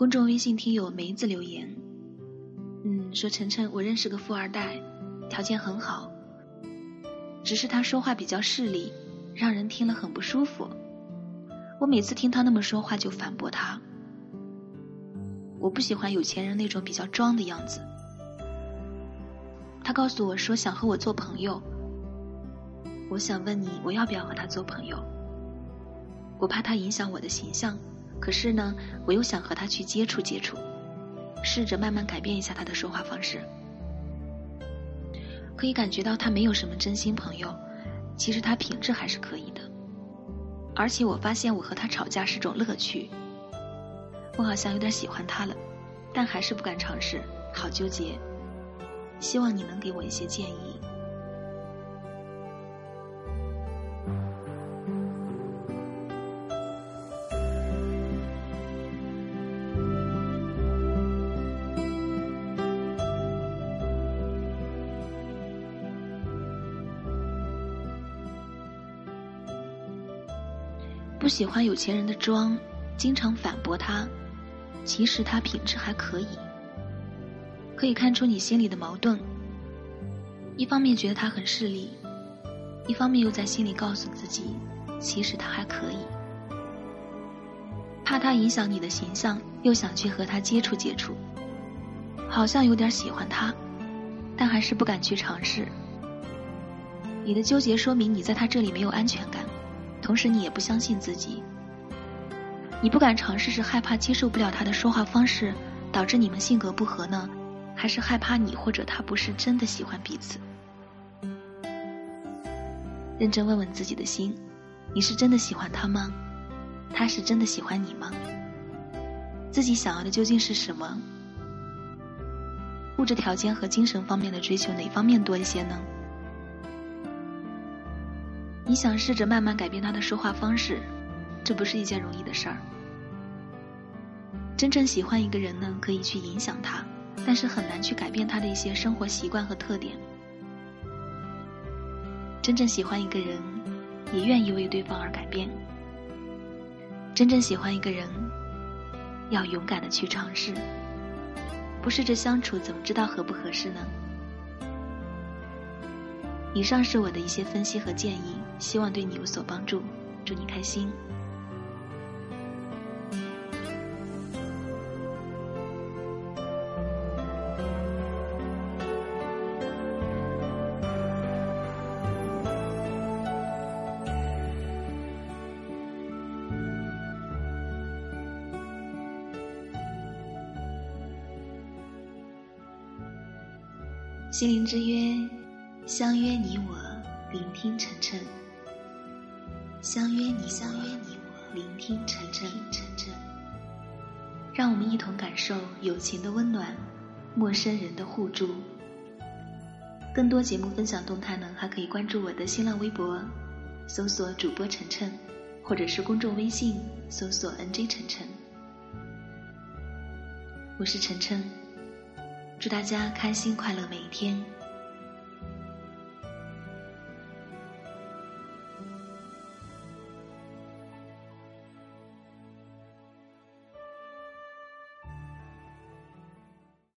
公众微信听友梅子留言，嗯，说晨晨，我认识个富二代，条件很好，只是他说话比较势利，让人听了很不舒服。我每次听他那么说话，就反驳他。我不喜欢有钱人那种比较装的样子。他告诉我说想和我做朋友，我想问你，我要不要和他做朋友？我怕他影响我的形象。可是呢，我又想和他去接触接触，试着慢慢改变一下他的说话方式。可以感觉到他没有什么真心朋友，其实他品质还是可以的。而且我发现我和他吵架是种乐趣。我好像有点喜欢他了，但还是不敢尝试，好纠结。希望你能给我一些建议。不喜欢有钱人的装，经常反驳他，其实他品质还可以。可以看出你心里的矛盾，一方面觉得他很势利，一方面又在心里告诉自己，其实他还可以。怕他影响你的形象，又想去和他接触接触，好像有点喜欢他，但还是不敢去尝试。你的纠结说明你在他这里没有安全感。同时，你也不相信自己。你不敢尝试，是害怕接受不了他的说话方式，导致你们性格不合呢？还是害怕你或者他不是真的喜欢彼此？认真问问自己的心：你是真的喜欢他吗？他是真的喜欢你吗？自己想要的究竟是什么？物质条件和精神方面的追求，哪方面多一些呢？你想试着慢慢改变他的说话方式，这不是一件容易的事儿。真正喜欢一个人呢，可以去影响他，但是很难去改变他的一些生活习惯和特点。真正喜欢一个人，也愿意为对方而改变。真正喜欢一个人，要勇敢的去尝试。不试着相处，怎么知道合不合适呢？以上是我的一些分析和建议，希望对你有所帮助。祝你开心。心灵之约。相约你我，聆听晨晨。相约你，相约你我，聆听晨晨。晨晨，让我们一同感受友情的温暖，陌生人的互助。更多节目分享动态呢，还可以关注我的新浪微博，搜索主播晨晨，或者是公众微信搜索 NJ 晨晨。我是晨晨，祝大家开心快乐每一天。